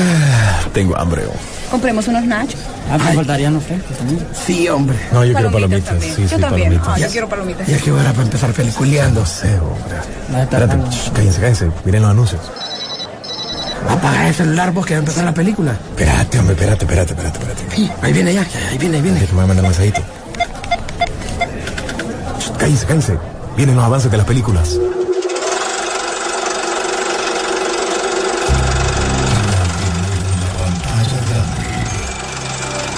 Ah, tengo hambre. oh. Compremos unos nachos. Ah, me faltarían los frescos también. Sí, hombre. No, yo quiero palomitas. también. Sí, yo sí, también. palomitas. Ah, yo quiero palomitas. Ya que hora para empezar peliculeando. No sé, hombre. A Espérate, shh, cállense, cállense. Miren los anuncios. Apaga el celular vos que va a empezar la película. Espérate, hombre, espérate, espérate, espérate, espérate. Sí, ahí viene ya, ahí viene, ahí viene. Déjame mandar un mensajito. Shh, Cállense, cállense. Vienen los avances de las películas.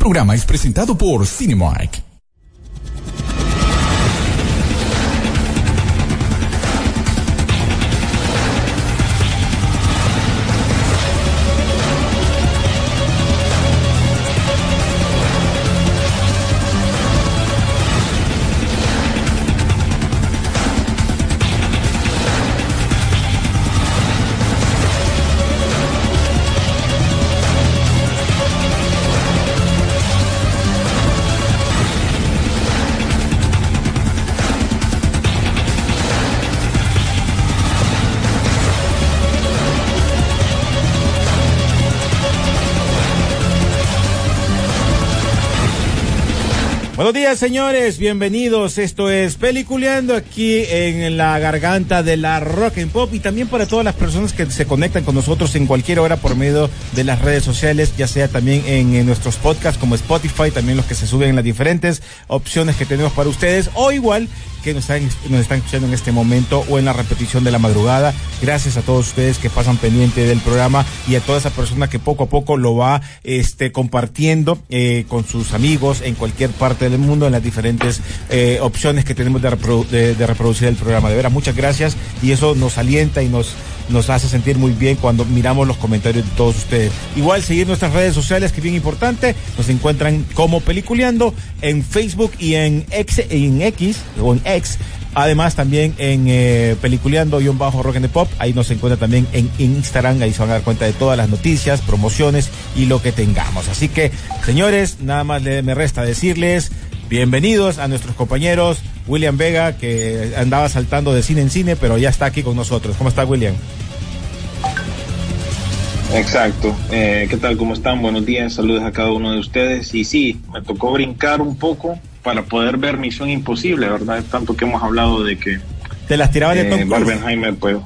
Programa es presentado por Cinemark. Buenos días, señores. Bienvenidos. Esto es Peliculeando aquí en la garganta de la Rock and Pop y también para todas las personas que se conectan con nosotros en cualquier hora por medio de las redes sociales, ya sea también en, en nuestros podcasts como Spotify, también los que se suben en las diferentes opciones que tenemos para ustedes o igual que nos están, nos están escuchando en este momento o en la repetición de la madrugada. Gracias a todos ustedes que pasan pendiente del programa y a toda esa persona que poco a poco lo va este, compartiendo eh, con sus amigos en cualquier parte del mundo en las diferentes eh, opciones que tenemos de, de reproducir el programa. De veras, muchas gracias y eso nos alienta y nos nos hace sentir muy bien cuando miramos los comentarios de todos ustedes. Igual seguir nuestras redes sociales, que es bien importante, nos encuentran como Peliculeando en Facebook y en X, en X o en X. Además también en eh, Peliculeando-Rock and the Pop, ahí nos encuentra también en Instagram, ahí se van a dar cuenta de todas las noticias, promociones y lo que tengamos. Así que, señores, nada más me resta decirles bienvenidos a nuestros compañeros William Vega, que andaba saltando de cine en cine, pero ya está aquí con nosotros. ¿Cómo está William? Exacto. Eh, ¿Qué tal? ¿Cómo están? Buenos días. Saludos a cada uno de ustedes. Y sí, me tocó brincar un poco para poder ver Misión Imposible, ¿verdad? Tanto que hemos hablado de que Te las tiraba de eh, Tom. Barbenheimer, pues...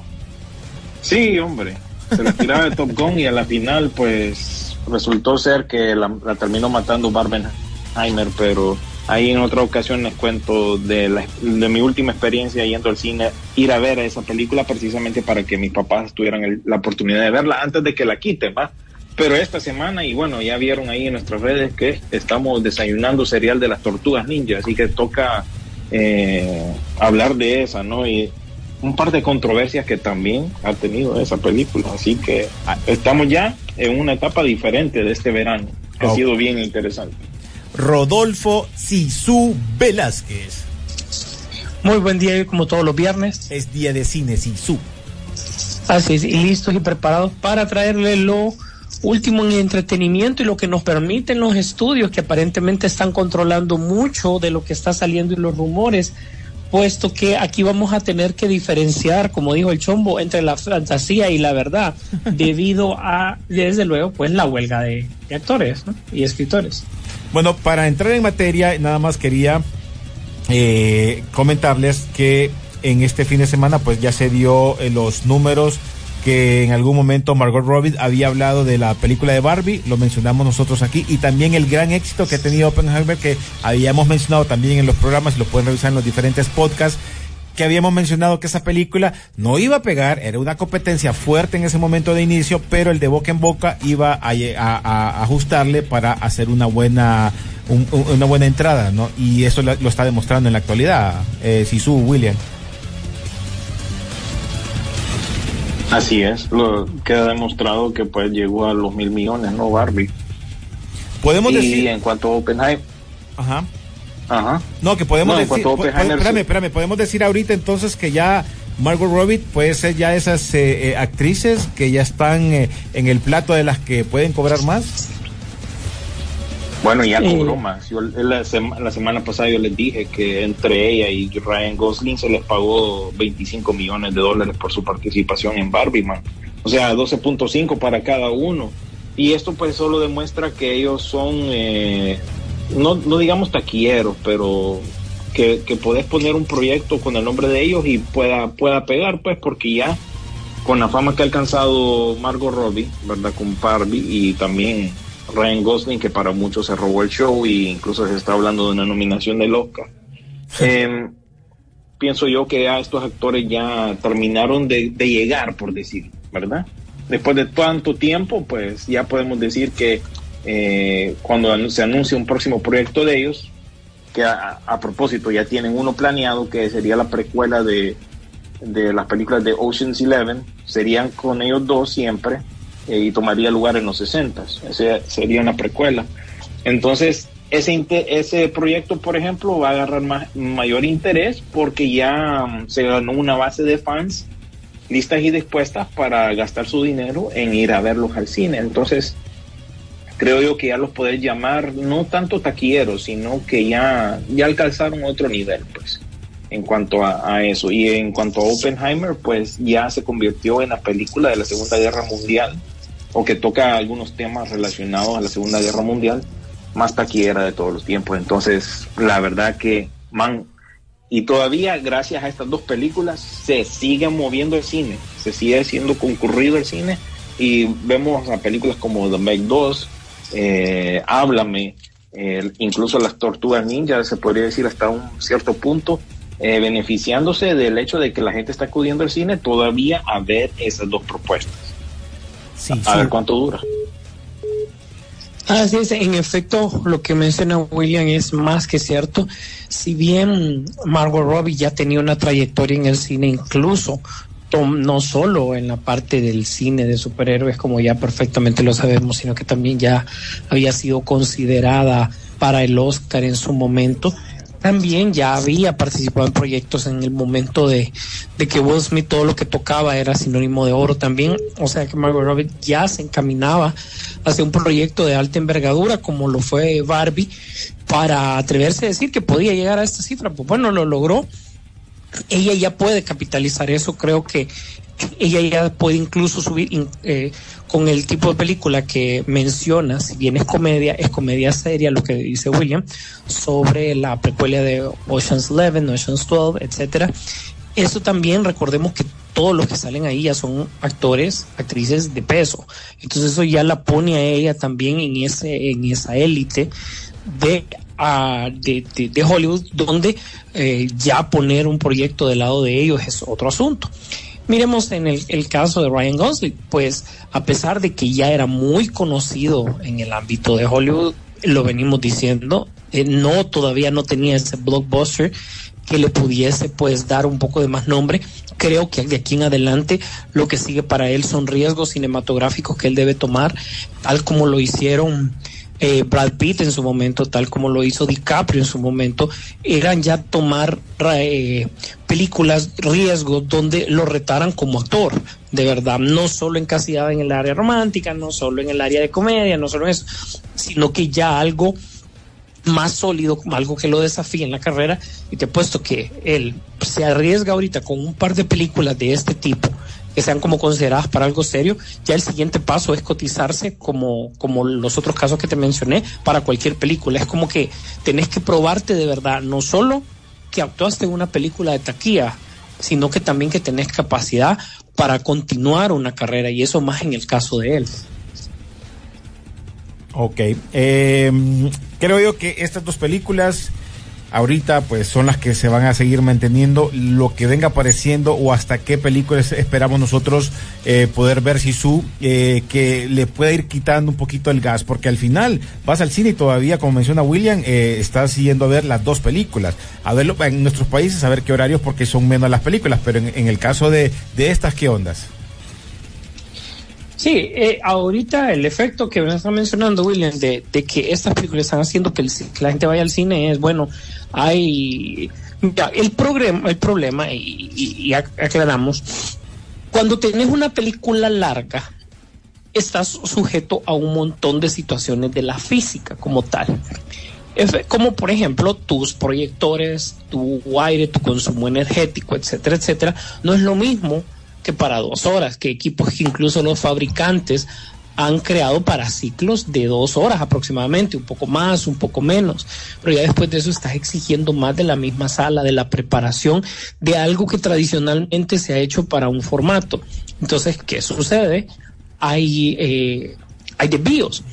Sí, hombre. Se la tiraba de Top Gun y a la final, pues, resultó ser que la, la terminó matando Barbenheimer, pero ahí en otra ocasión les cuento de, la- de mi última experiencia yendo al cine, ir a ver esa película precisamente para que mis papás tuvieran el- la oportunidad de verla antes de que la quiten, ¿va? Pero esta semana, y bueno, ya vieron ahí en nuestras redes que estamos desayunando cereal de las tortugas ninja, así que toca eh, hablar de esa, ¿no? Y un par de controversias que también ha tenido esa película, así que ah, estamos ya en una etapa diferente de este verano, que ha sido bien interesante. Rodolfo Sisu Velázquez. Muy buen día, como todos los viernes. Es día de cine Sisu. Así es, y listos y preparados para traerle lo último en entretenimiento y lo que nos permiten los estudios que aparentemente están controlando mucho de lo que está saliendo y los rumores, puesto que aquí vamos a tener que diferenciar, como dijo el Chombo, entre la fantasía y la verdad, debido a, desde luego, pues la huelga de, de actores ¿no? y escritores. Bueno, para entrar en materia, nada más quería eh, comentarles que en este fin de semana pues ya se dio eh, los números que en algún momento Margot Robbie había hablado de la película de Barbie, lo mencionamos nosotros aquí, y también el gran éxito que ha tenido Oppenheimer, que habíamos mencionado también en los programas, lo pueden revisar en los diferentes podcasts, que habíamos mencionado que esa película no iba a pegar, era una competencia fuerte en ese momento de inicio, pero el de boca en boca iba a, lle- a- a ajustarle para hacer una buena un- un- una buena entrada, ¿no? Y eso lo, lo está demostrando en la actualidad, eh, Sisu William. Así es, lo queda demostrado que pues llegó a los mil millones, ¿no, Barbie? Podemos y decir. en cuanto a Oppenheimer, Ajá. Ajá. No, que podemos No, decir. po- espérame, espérame. Podemos decir ahorita entonces que ya Margot Robbie puede ser ya esas eh, eh, actrices que ya están eh, en el plato de las que pueden cobrar más. Bueno, ya Eh. cobró más. Yo, la, sema- la semana pasada yo les dije que entre ella y Ryan Gosling se les pagó 25 millones de dólares por su participación en Barbie, man. O sea, 12.5 para cada uno. Y esto pues solo demuestra que ellos son, eh, no, no digamos taquilleros, pero que, que podés poner un proyecto con el nombre de ellos y pueda, pueda pegar, pues, porque ya con la fama que ha alcanzado Margot Robbie, ¿verdad? Con Barbie y también Ryan Gosling, que para muchos se robó el show e incluso se está hablando de una nominación del Oscar. Eh, pienso yo que ya estos actores ya terminaron de, de llegar, por decir, ¿verdad? Después de tanto tiempo, pues ya podemos decir que eh, cuando se anuncia un próximo proyecto de ellos, que a, a propósito ya tienen uno planeado, que sería la precuela de, de las películas de Ocean's Eleven, serían con ellos dos siempre eh, y tomaría lugar en los 60. Ese sería una precuela. Entonces, ese, ese proyecto, por ejemplo, va a agarrar más, mayor interés porque ya mm, se ganó una base de fans listas y dispuestas para gastar su dinero en ir a verlos al cine. Entonces, creo yo que ya los podés llamar no tanto taquilleros, sino que ya, ya alcanzaron otro nivel, pues, en cuanto a, eso. Y en cuanto a Oppenheimer, pues ya se convirtió en la película de la Segunda Guerra Mundial, o que toca algunos temas relacionados a la Segunda Guerra Mundial, más taquillera de todos los tiempos. Entonces, la verdad que, man, y todavía gracias a estas dos películas se sigue moviendo el cine, se sigue siendo concurrido el cine y vemos a películas como The Meg 2, eh, Háblame, eh, incluso las Tortugas Ninja, se podría decir hasta un cierto punto, eh, beneficiándose del hecho de que la gente está acudiendo al cine todavía a ver esas dos propuestas. Sí, A ver cuánto dura. Así es, en efecto, lo que menciona William es más que cierto. Si bien Margot Robbie ya tenía una trayectoria en el cine, incluso no solo en la parte del cine de superhéroes, como ya perfectamente lo sabemos, sino que también ya había sido considerada para el Oscar en su momento. También ya había participado en proyectos en el momento de, de que Will Smith todo lo que tocaba era sinónimo de oro también. O sea que Margot Robbie ya se encaminaba hacia un proyecto de alta envergadura como lo fue Barbie para atreverse a decir que podía llegar a esta cifra. Pues bueno, lo logró. Ella ya puede capitalizar eso. Creo que ella ya puede incluso subir eh, con el tipo de película que menciona, si bien es comedia, es comedia seria, lo que dice William, sobre la precuela de Ocean's Eleven, Ocean's 12, etcétera. Eso también, recordemos que todos los que salen ahí ya son actores, actrices de peso. Entonces eso ya la pone a ella también en ese, en esa élite de, de, de- de Hollywood, donde eh, ya poner un proyecto del lado de ellos es otro asunto. Miremos en el, el caso de Ryan Gosling, pues a pesar de que ya era muy conocido en el ámbito de Hollywood, lo venimos diciendo, eh, no todavía no tenía ese blockbuster que le pudiese pues dar un poco de más nombre. Creo que de aquí en adelante lo que sigue para él son riesgos cinematográficos que él debe tomar, tal como lo hicieron eh, Brad Pitt en su momento, tal como lo hizo DiCaprio en su momento, eran ya tomar eh, películas riesgos donde lo retaran como actor, de verdad, no solo encasillada en el área romántica, no solo en el área de comedia, no solo eso, sino que ya algo más sólido, algo que lo desafíe en la carrera, y te apuesto que él se arriesga ahorita con un par de películas de este tipo que sean como consideradas para algo serio, ya el siguiente paso es cotizarse como, como los otros casos que te mencioné para cualquier película. Es como que tenés que probarte de verdad, no solo que actuaste en una película de taquilla, sino que también que tenés capacidad para continuar una carrera, y eso más en el caso de él. Ok. Eh, creo yo que estas dos películas ahorita pues son las que se van a seguir manteniendo lo que venga apareciendo o hasta qué películas esperamos nosotros eh, poder ver si su eh, que le pueda ir quitando un poquito el gas porque al final vas al cine y todavía como menciona William eh, estás yendo a ver las dos películas. A verlo en nuestros países a ver qué horarios porque son menos las películas pero en, en el caso de, de estas qué ondas Sí, eh, ahorita el efecto que está mencionando William de, que estas películas están haciendo que, el que la gente vaya al cine es bueno, hay el problema, el problema y, y- y ac- aclaramos cuando tenés una película larga estás sujeto a un montón de situaciones de la física como tal. Como por ejemplo tus proyectores, tu aire, tu consumo energético, etcétera, etcétera, no es lo mismo que para dos horas, que equipos que incluso los fabricantes han creado para ciclos de dos horas aproximadamente, un poco más, un poco menos, pero ya después de eso estás exigiendo más de la misma sala, de la preparación, de algo que tradicionalmente se ha hecho para un formato. Entonces, ¿qué sucede? Hay, eh, hay desvíos.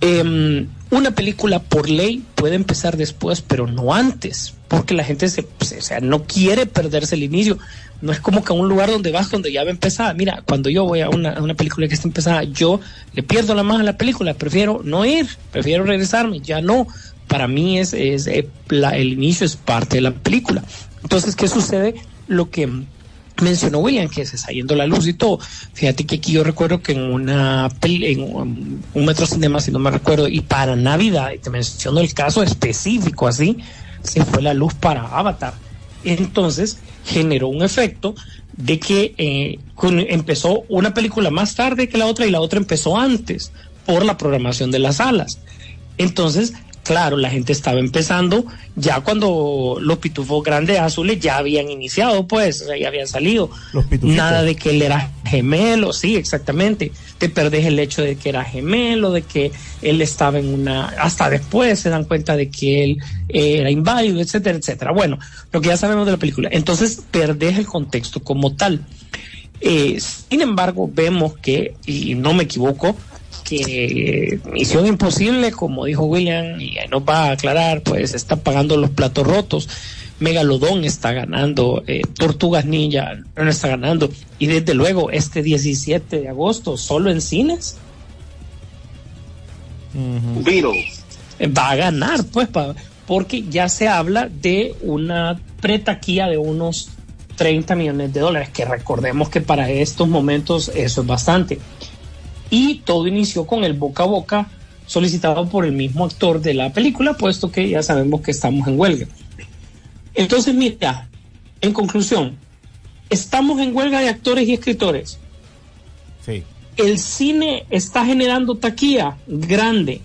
Em, una película por ley puede empezar después, pero no antes, porque la gente se, se- o sea, no quiere perderse el inicio. No es como que a un lugar donde vas, donde ya va empezada. Mira, cuando yo voy a una, una película que está empezada, yo le pierdo la mano a la película, prefiero no ir, prefiero regresarme, ya no. Para mí es, es eh, el inicio es parte de la película. Entonces, ¿qué sucede? Lo que mencionó William, que se está yendo la luz y todo. Fíjate que aquí yo recuerdo que en una en un metro cinema, si no me recuerdo, y para Navidad, y te menciono el caso específico así, se fue la luz para Avatar. Entonces generó un efecto de que eh, empezó una película más tarde que la otra y la otra empezó antes por la programación de las salas. Entonces, claro, la gente estaba empezando ya cuando los pitufos grandes azules ya habían iniciado, pues, o sea, ya habían salido. Los. Nada de que él era gemelo, sí, exactamente. Te perdés el hecho de que era gemelo, de que él estaba en una. Hasta después se dan cuenta de que él eh, era inválido, etcétera, etcétera. Bueno, lo que ya sabemos de la película. Entonces, perdés el contexto como tal. Eh, sin embargo, vemos que, y no me equivoco, que Misión Imposible, como dijo William, y ahí nos va a aclarar, pues está pagando los platos rotos. Megalodón está ganando, eh, Tortugas Ninja no está ganando, y desde luego este 17 de agosto, solo en cines, Beatles. eh, va a ganar, pues, pa- porque ya se habla de una pretaquía de unos 30 millones de dólares, que recordemos que para estos momentos eso es bastante. Y todo inició con el boca a boca solicitado por el mismo actor de la película, puesto que ya sabemos que estamos en huelga. Entonces, mira, en conclusión, estamos en huelga de actores y escritores. Sí. El cine está generando taquilla grande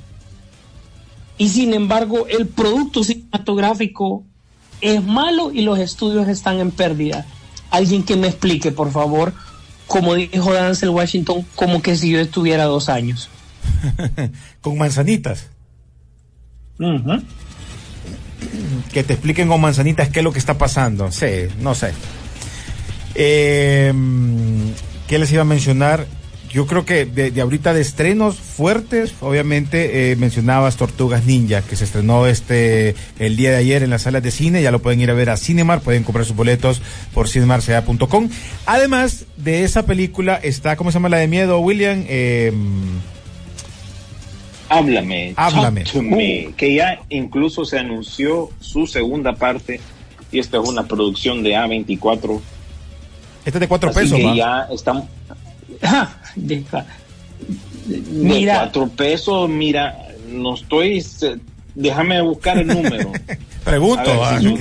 y sin embargo el producto cinematográfico es malo y los estudios están en pérdida. Alguien que me explique, por favor, como dijo Denzel Washington, como que si yo estuviera dos años. Con manzanitas. Que te expliquen con manzanitas qué es lo que está pasando. Sí, no sé. Eh, ¿Qué les iba a mencionar? Yo creo que de, de ahorita de estrenos fuertes, obviamente eh, mencionabas Tortugas Ninja, que se estrenó este el día de ayer en las salas de cine, ya lo pueden ir a ver a Cinemar, pueden comprar sus boletos por cinemarca.com. Además de esa película está, ¿cómo se llama la de miedo, William? Eh, Háblame. Háblame. Talk to me, que ya incluso se anunció su segunda parte y esta es una producción de A24. este es de cuatro Así pesos, que ya están Ah, deja. de Mira, cuatro pesos. Mira, no estoy. Déjame buscar el número. Pregunto. A ¿va? ver, Sisu,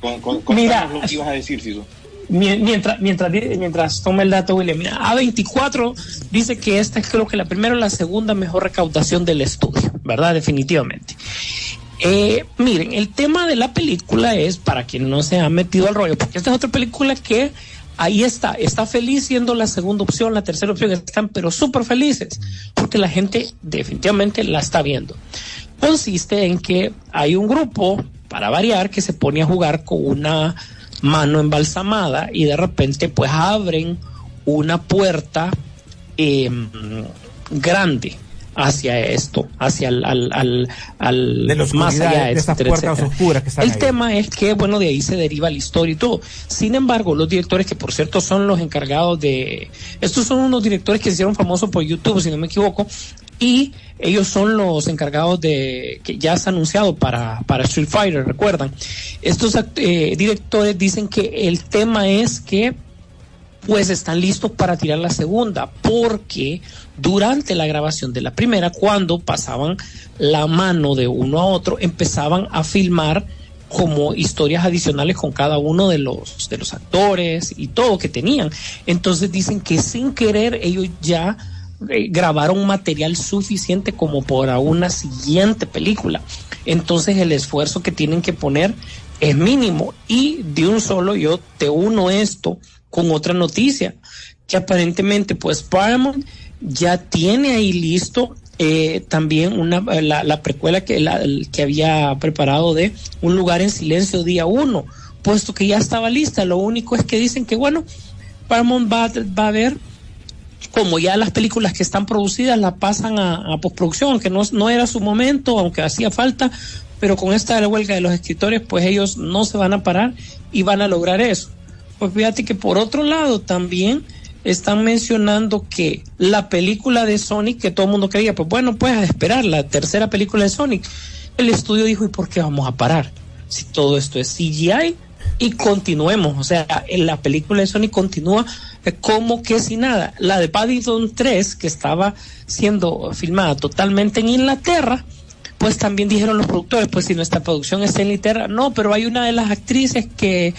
con, con, Mira. lo que ibas a decir, Sisu. Mi- Mientras, mientras, mientras toma el dato, William, mira, A24 dice que esta es creo que la primera o la segunda mejor recaudación del estudio, ¿verdad? Definitivamente. Eh, miren, el tema de la película es, para quien no se ha metido al rollo, porque esta es otra película que ahí está, está feliz siendo la segunda opción, la tercera opción, están pero súper felices, porque la gente definitivamente la está viendo. Consiste en que hay un grupo, para variar, que se pone a jugar con una mano embalsamada y de repente pues abren una puerta eh, grande hacia esto, hacia el al, al, al- De la más allá, de esas puertas oscuras que están El ahí. tema es que, bueno, de ahí se deriva la historia y todo. Sin embargo, los directores, que por cierto son los encargados de... Estos son unos directores que se hicieron famosos por YouTube, si no me equivoco, y ellos son los encargados de... que ya está anunciado para, para Street Fighter, recuerdan. Estos eh, directores dicen que el tema es que pues están listos para tirar la segunda, porque durante la grabación de la primera, cuando pasaban la mano de uno a otro, empezaban a filmar como historias adicionales con cada uno de los de los actores y todo que tenían. Entonces dicen que sin querer ellos ya eh, grabaron material suficiente como para una siguiente película. Entonces el esfuerzo que tienen que poner es mínimo y de un solo yo te uno esto con otra noticia que aparentemente pues Paramount ya tiene ahí listo eh, también una, la, la precuela que, la, que había preparado de Un lugar en silencio día uno, puesto que ya estaba lista. Lo único es que dicen que, bueno, Paramount va, a ver como ya las películas que están producidas las pasan a, a postproducción, aunque no, no era su momento, aunque hacía falta, pero con esta huelga de los escritores, pues ellos no se van a parar y van a lograr eso. Pues fíjate que por otro lado también están mencionando que la película de Sonic, que todo el mundo creía, pues bueno, pues a esperar la tercera película de Sonic. El estudio dijo, ¿y por qué vamos a parar? Si todo esto es CGI y continuemos. O sea, la película de Sonic continúa eh, como que si nada. La de Paddington 3, que estaba siendo filmada totalmente en Inglaterra, pues también dijeron los productores, pues si nuestra producción está en Inglaterra, no, pero hay una de las actrices que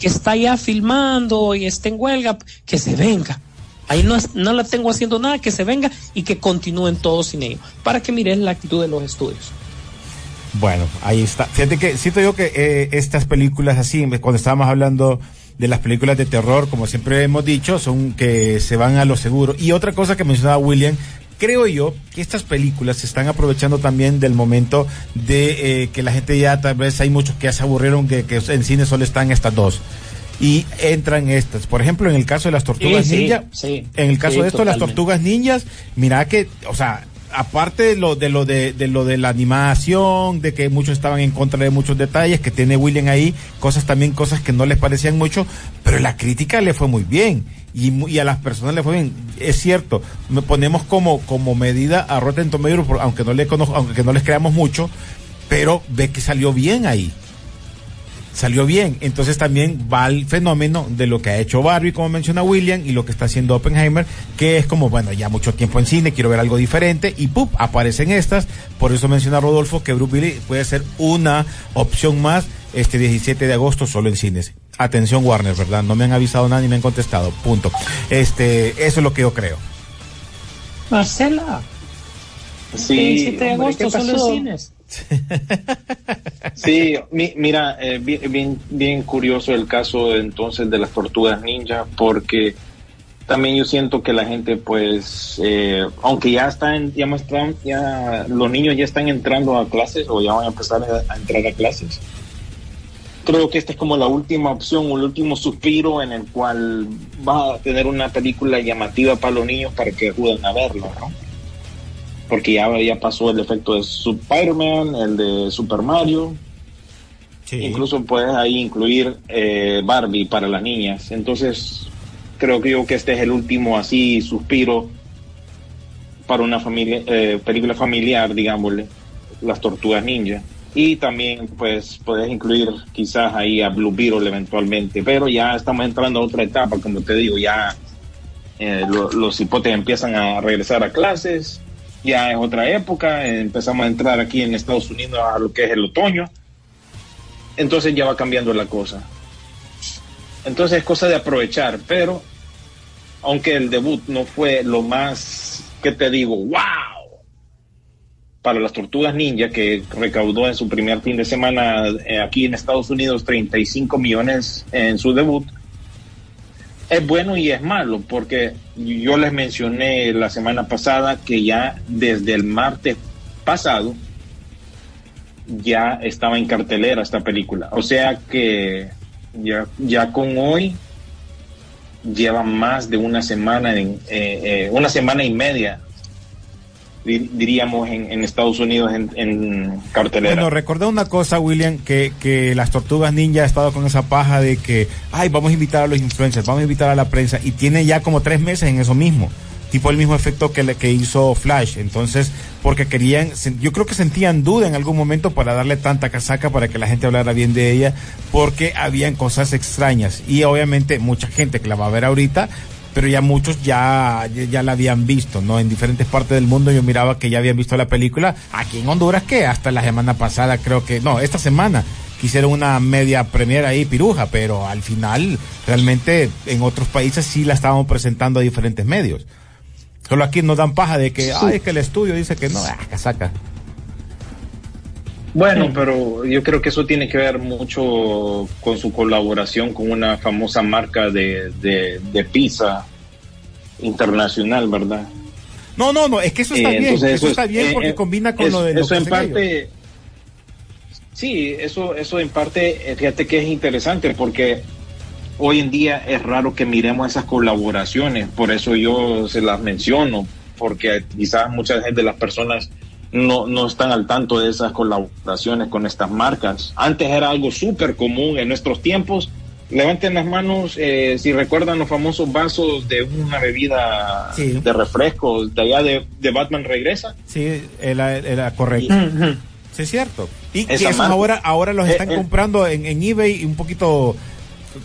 que está ya filmando y está en huelga, que se venga. Ahí no, no la tengo haciendo nada, que se venga y que continúen todos sin ello. Para que mires la actitud de los estudios. Bueno, ahí está. Fíjate que siento yo que eh, estas películas así, cuando estábamos hablando de las películas de terror, como siempre hemos dicho, son que se van a lo seguro. Y otra cosa que mencionaba William, creo yo que estas películas se están aprovechando también del momento de eh, que la gente ya tal vez hay muchos que ya se aburrieron que, que en cine solo están estas dos y entran estas. Por ejemplo, en el caso de las tortugas Sí, sí, ninja, sí. en el caso de esto, las tortugas ninjas, mira que, o sea, aparte de lo de lo de, de lo de la animación, de que muchos estaban en contra de muchos detalles que tiene William ahí, cosas también cosas que no les parecían mucho, pero la crítica le fue muy bien y, y a las personas le fue bien. Es cierto, me ponemos como como medida a Rotten Tomatoes, aunque no le conozco, aunque no les creamos mucho, pero ve que salió bien ahí salió bien. Entonces también va el fenómeno de lo que ha hecho Barbie, como menciona William, y lo que está haciendo Oppenheimer, que es como, bueno, ya mucho tiempo en cine, quiero ver algo diferente, y ¡pup! aparecen estas. Por eso menciona Rodolfo que Bruce Willis puede ser una opción más este 17 de agosto solo en cines. Atención Warner, ¿verdad? No me han avisado nada ni me han contestado. Punto. Este, eso es lo que yo creo. Marcela, Sí, 17 de hombre, ¿qué pasó? en cines. Sí, mi- mira, eh, bien, bien, bien curioso el caso entonces de las tortugas ninja, porque también yo siento que la gente, pues, eh, aunque ya están, ya, más están- ya los niños ya están entrando a clases o ya van a empezar a, a entrar a clases. Creo que esta es como la última opción o el último suspiro en el cual va a tener una película llamativa para los niños para que acuden a verla, ¿no? Porque ya, ya pasó el efecto de Spider-Man, el de Super Mario, Incluso puedes ahí incluir eh, Barbie para las niñas. Entonces, creo que yo que este es el último así suspiro para una familia, eh, película familiar, digámosle, Las Tortugas Ninja. Y también, pues, puedes incluir quizás ahí a Blue Beetle eventualmente. Pero ya estamos entrando a otra etapa, como te digo, ya eh, lo- los hipotes empiezan a regresar a clases. Ya es otra época, empezamos a entrar aquí en Estados Unidos a lo que es el otoño entonces ya va cambiando la cosa. Entonces es cosa de aprovechar, pero aunque el debut no fue lo más, que te digo, wow, para las tortugas ninja, que recaudó en su primer fin de semana eh, aquí en Estados Unidos 35 millones en su debut, es bueno y es malo, porque yo les mencioné la semana pasada que ya desde el martes pasado, ya estaba en cartelera esta película. O sea que ya, ya con hoy lleva más de una semana, en, eh, eh, una semana y media, di- diríamos, en, en Estados Unidos en, en cartelera. Bueno, recordé una cosa, William, que, que las tortugas ninja ha estado con esa paja de que, ay, vamos a invitar a los influencers, vamos a invitar a la prensa, y tiene ya como tres meses en eso mismo. tipo el mismo efecto que, le, que hizo Flash. Entonces, porque querían, yo creo que sentían duda en algún momento para darle tanta casaca para que la gente hablara bien de ella, porque habían cosas extrañas. Y obviamente mucha gente que la va a ver ahorita, pero ya muchos ya, ya, la habían visto, ¿no? En diferentes partes del mundo yo miraba que ya habían visto la película. Aquí en Honduras, que hasta la semana pasada creo que, no, esta semana quisieron una media premiera ahí piruja, pero al final realmente en otros países sí la estábamos presentando a diferentes medios. Solo aquí nos dan paja de que, ay, es que el estudio dice que no, ah, casaca. Bueno, pero yo creo que eso tiene que ver mucho con su colaboración con una famosa marca de, de, de pizza internacional, ¿verdad? No, no, no, es que eso está Eh, bien, eso es- está bien eh, porque eh, combina con es- lo de lo eso en parte sí eso eso en parte fíjate que es interesante porque hoy en día es raro que miremos esas colaboraciones por eso yo se las menciono porque quizás muchas de las personas no, no están al tanto de esas colaboraciones con estas marcas antes era algo súper común en nuestros tiempos levanten las manos eh, si recuerdan los famosos vasos de una bebida Sí. de refrescos de allá de, de Batman regresa Sí, era, era correcto. Sí, es cierto. Y que esos ahora, ahora los Eh, están eh. comprando en, en eBay un poquito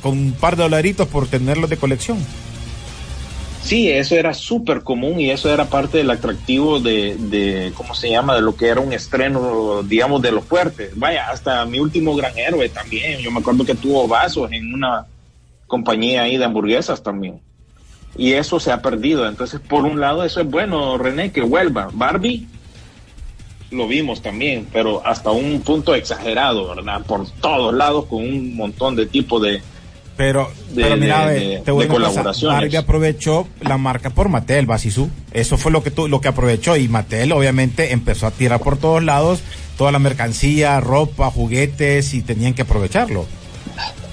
con un par de dolaritos por tenerlos de colección. Sí, eso era súper común y eso era parte del atractivo de, de, ¿cómo se llama? De lo que era un estreno, digamos, de los fuertes. Vaya, hasta mi último gran héroe también. Yo me acuerdo que tuvo vasos en una compañía ahí de hamburguesas también. Y eso se ha perdido. Entonces, por un lado, eso es bueno, René, que vuelva. Barbie, lo vimos también, pero hasta un punto exagerado, ¿verdad? Por todos lados, con un montón de tipos de, Pero, De- pero mira, de- te voy a colaboraciones. Barbie aprovechó la marca por Mattel, Basisú. Eso fue lo que tu- lo que aprovechó y Mattel obviamente empezó a tirar por todos lados toda la mercancía, ropa, juguetes y tenían que aprovecharlo.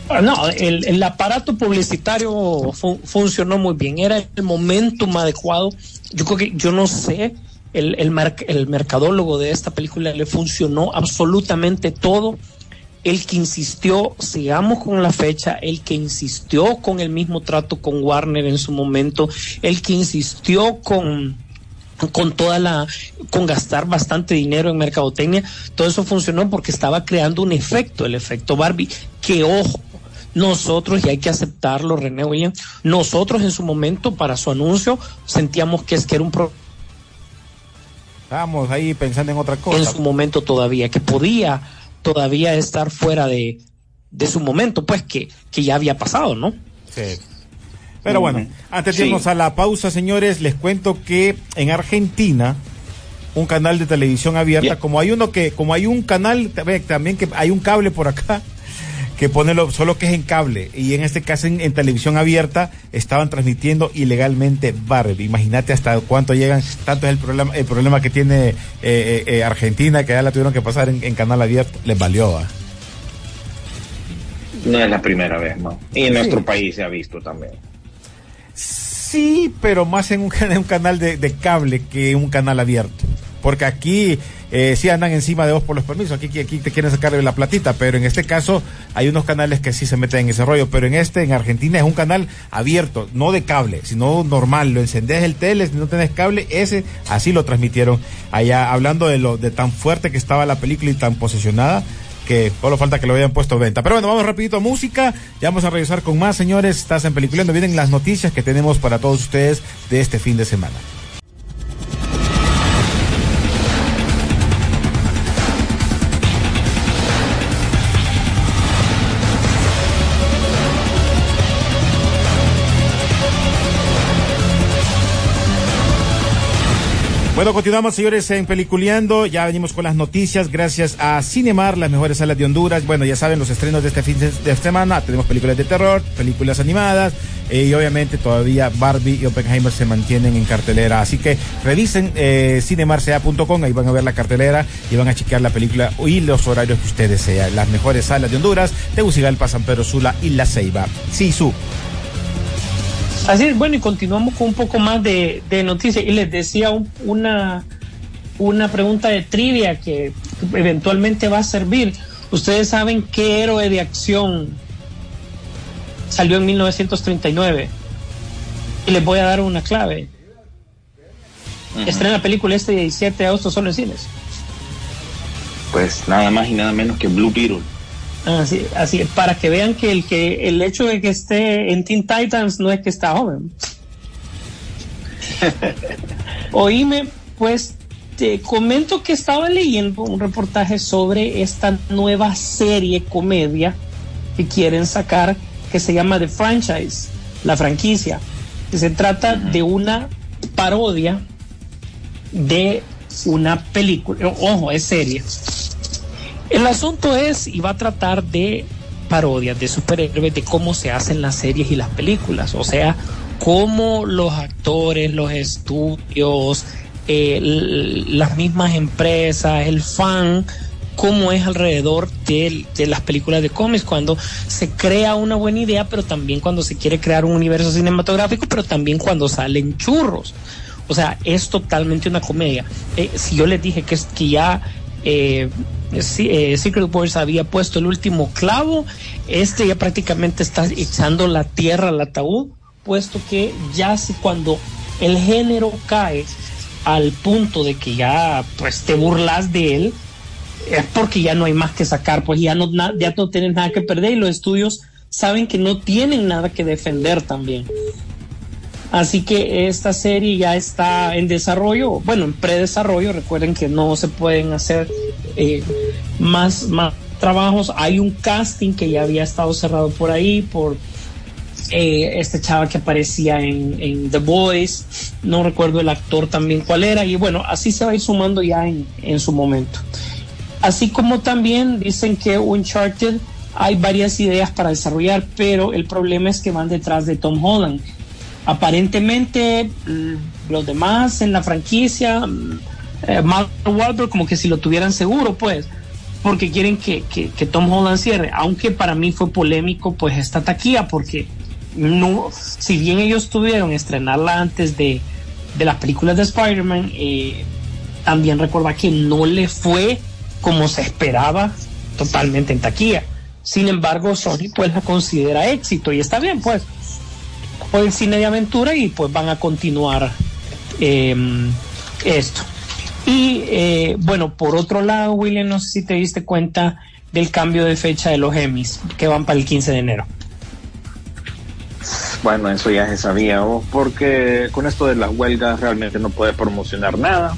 Ah, No, el, el aparato publicitario fu- funcionó muy bien. Era el momentum adecuado. Yo creo que, yo no sé, el, el, mar- el mercadólogo de esta película le funcionó absolutamente todo. El que insistió, sigamos con la fecha, el que insistió con el mismo trato con Warner en su momento, el que insistió con, con toda la, con gastar bastante dinero en mercadotecnia, todo eso funcionó porque estaba creando un efecto, el efecto Barbie, que ojo, nosotros, y hay que aceptarlo, René William, nosotros en su momento, para su anuncio, sentíamos que es que era un pro Estábamos ahí pensando en otra en cosa. su momento todavía, que podía todavía estar fuera de, de su momento, pues que, que ya había pasado, ¿no? Sí. Pero bueno, antes de Sí. irnos a la pausa, señores, les cuento que en Argentina un canal de televisión abierta, como hay uno que, como hay un canal ve, también que hay un cable por acá que pone lo, solo que es en cable y en este caso en, en televisión abierta estaban transmitiendo ilegalmente Barbie. Imagínate hasta cuánto llegan, tanto es el problema, el problema que tiene eh, eh, eh, Argentina que ya la tuvieron que pasar en, en canal abierto, les valió. ¿va? No es la primera vez, ¿no? Y en nuestro país se ha visto también. Sí, pero más en un, can- en un canal de, de cable que un canal abierto. Porque aquí eh, sí andan encima de vos por los permisos, aquí, aquí te quieren sacar la platita, pero en este caso hay unos canales que sí se meten en ese rollo, pero en este, en Argentina, es un canal abierto, no de cable, sino normal, lo encendés el tele, si no tenés cable, ese así lo transmitieron. Allá, hablando de lo de tan fuerte que estaba la película y tan posesionada que solo falta que lo hayan puesto venta. Pero bueno, vamos rapidito a música, ya vamos a regresar con más, señores, estás en Peliculando, vienen las noticias que tenemos para todos ustedes de este fin de semana. Bueno, continuamos, señores, en Peliculeando. Ya venimos con las noticias gracias a Cinemar, las mejores salas de Honduras. Bueno, ya saben, los estrenos de este fin de, semana. Tenemos películas de terror, películas animadas eh, y obviamente todavía Barbie y Oppenheimer se mantienen en cartelera. Así que revisen eh, cinemarsea.com, ahí van a ver la cartelera y van a chequear la película y los horarios que ustedes desean. Las mejores salas de Honduras, Tegucigalpa, San Pedro Sula y La Ceiba. Sisu. Así es, bueno, y continuamos con un poco más de, de noticias. Y les decía un- una, una pregunta de trivia que eventualmente va a servir. Ustedes saben qué héroe de acción salió en 1939. Y les voy a dar una clave. Ujú. Estrena la película este 17 de agosto solo en cines. Pues nada más y nada menos que Blue Beetle. Así, así, para que vean que el que el hecho de que esté en Teen Titans no es que está joven. Oíme, pues te comento que estaba leyendo un reportaje sobre esta nueva serie comedia que quieren sacar que se llama The Franchise, la franquicia. Que se trata de una parodia de una película. Ojo, es serie. El asunto es, y va a tratar de parodias de superhéroes, de cómo se hacen las series y las películas. O sea, cómo los actores, los estudios, eh, las mismas empresas, el fan, cómo es alrededor de, las películas de cómics, cuando se crea una buena idea, pero también cuando se quiere crear un universo cinematográfico, pero también cuando salen churros. O sea, es totalmente una comedia. Eh, si yo les dije que, que ya eh, eh, Secret Wars había puesto el último clavo, este ya prácticamente está echando la tierra al ataúd, puesto que ya si cuando el género cae al punto de que ya pues te burlas de él, es porque ya no hay más que sacar, pues ya no, ya no tienes nada que perder y los estudios saben que no tienen nada que defender también. Así que esta serie ya está en desarrollo, bueno, en predesarrollo. Recuerden que no se pueden hacer eh, más, trabajos. Hay un casting que ya había estado cerrado por ahí por eh, este chava que aparecía en, The Boys. No recuerdo el actor también cuál era. Y bueno, así se va a ir sumando ya en su momento. Así como también dicen que Uncharted hay varias ideas para desarrollar, pero el problema es que van detrás de Tom Holland. Aparentemente, mm, los demás en la franquicia, mm, eh, Wahlberg, como que si lo tuvieran seguro, pues, porque quieren que, que- que Tom Holland cierre. Aunque para mí fue polémico, pues, esta taquilla, porque no, si bien ellos tuvieron estrenarla antes de, de las películas de Spider-Man, eh, también recuerda que no le fue como se esperaba totalmente en taquilla. Sin embargo, Sony pues la considera éxito y está bien, pues. Fue el cine de aventura y pues van a continuar eh, esto. Y eh, bueno, por otro lado, William, no sé si te diste cuenta del cambio de fecha de los Emmys, que van para el 15 de enero. Bueno, eso ya se sabía, o porque con esto de las huelgas realmente no puedes promocionar nada,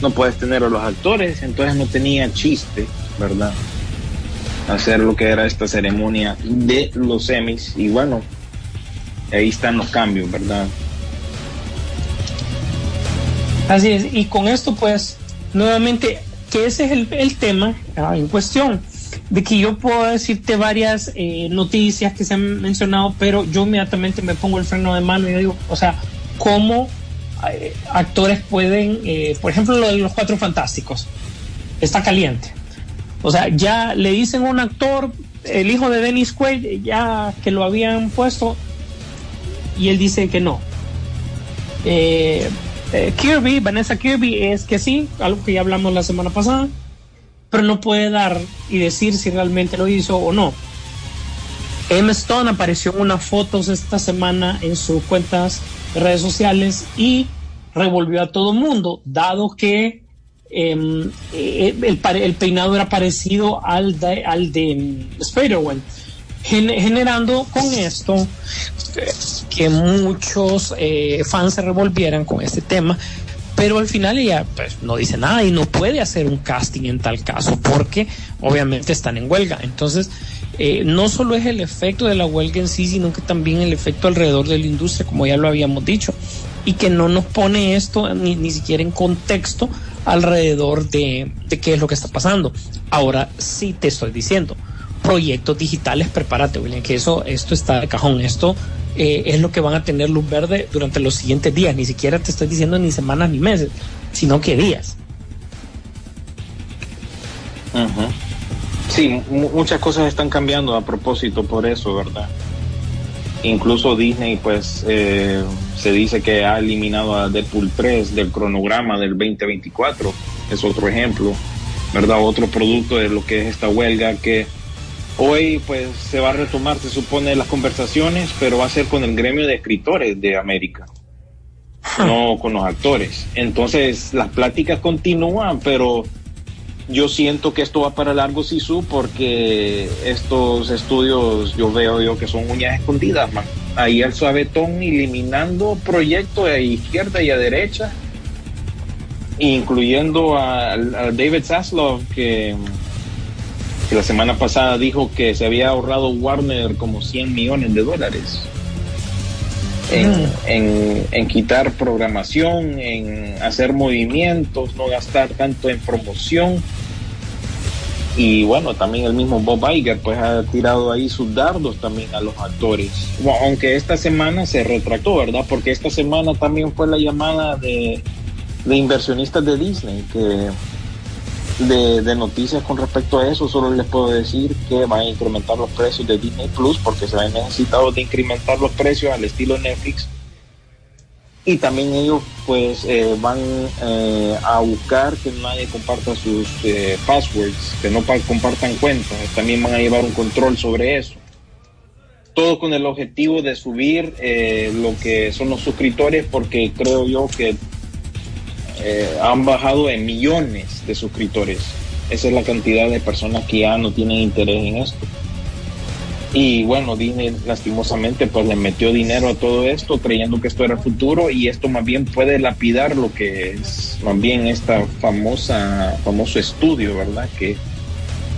no puedes tener a los actores, entonces no tenía chiste, ¿verdad? Hacer lo que era esta ceremonia de los Emmys, y bueno, ahí están los cambios, ¿verdad? Así es, y con esto pues nuevamente, que ese es el, tema ah, en cuestión, de que yo puedo decirte varias eh, noticias que se han mencionado, pero yo inmediatamente me pongo el freno de mano y digo, o sea, ¿cómo eh, actores pueden, eh, por ejemplo, lo de los cuatro fantásticos, está caliente. O sea, ya le dicen a un actor, el hijo de Dennis Quaid, ya que lo habían puesto, y él dice que no. Eh, eh, Kirby, Vanessa Kirby, es que sí, algo que ya hablamos la semana pasada, pero no puede dar y decir si realmente lo hizo o no. Emma Stone apareció en unas fotos esta semana en sus cuentas de redes sociales y revolvió a todo el mundo, dado que em, eh, el, el peinado era parecido al de, al de mm, Spider-Man, generando con esto que muchos eh, fans se revolvieran con este tema, pero al final ella pues, no dice nada y no puede hacer un casting en tal caso porque obviamente están en huelga. Entonces, eh, no solo es el efecto de la huelga en sí, sino que también el efecto alrededor de la industria, como ya lo habíamos dicho, y que no nos pone esto ni, ni siquiera en contexto alrededor de, de qué es lo que está pasando. Ahora sí te estoy diciendo, proyectos digitales, prepárate, William, que eso, esto está de cajón, esto eh, es lo que van a tener luz verde durante los siguientes días, ni siquiera te estoy diciendo ni semanas ni meses, sino que días. Sí, mu- muchas cosas están cambiando a propósito por eso, ¿verdad? Incluso Disney, pues, eh, se dice que ha eliminado a Deadpool 3 del cronograma del 2024. Es otro ejemplo, ¿verdad? Otro producto de lo que es esta huelga que hoy, pues, se va a retomar, se supone, las conversaciones, pero va a ser con el gremio de escritores de América. no con los actores. Entonces las pláticas continúan, pero yo siento que esto va para largo Sisu porque estos estudios yo veo yo que son uñas escondidas, man. Ahí el suavetón eliminando proyectos a izquierda y a derecha, incluyendo a, a David Zaslav que, que la semana pasada dijo que se había ahorrado Warner como 100 millones de dólares en, en, en quitar programación, en hacer movimientos, no gastar tanto en promoción. Y bueno, también el mismo Bob Iger pues ha tirado ahí sus dardos también a los actores. Bueno, aunque esta semana se retractó, ¿verdad? Porque esta semana también fue la llamada de, de inversionistas de Disney que de, de, noticias con respecto a eso, solo les puedo decir que van a incrementar los precios de Disney Plus porque se han necesitado de incrementar los precios al estilo Netflix. Y también ellos pues eh, van eh, a buscar que nadie comparta sus eh, passwords, que no compartan cuentas. También van a llevar un control sobre eso. Todo con el objetivo de subir lo que son los suscriptores porque creo yo que eh, han bajado en millones de suscriptores. Esa es la cantidad de personas que ya no tienen interés en esto. Y bueno, Disney lastimosamente pues le metió dinero a todo esto creyendo que esto era futuro y esto más bien puede lapidar lo que es más bien esta famosa famoso estudio, ¿verdad? Que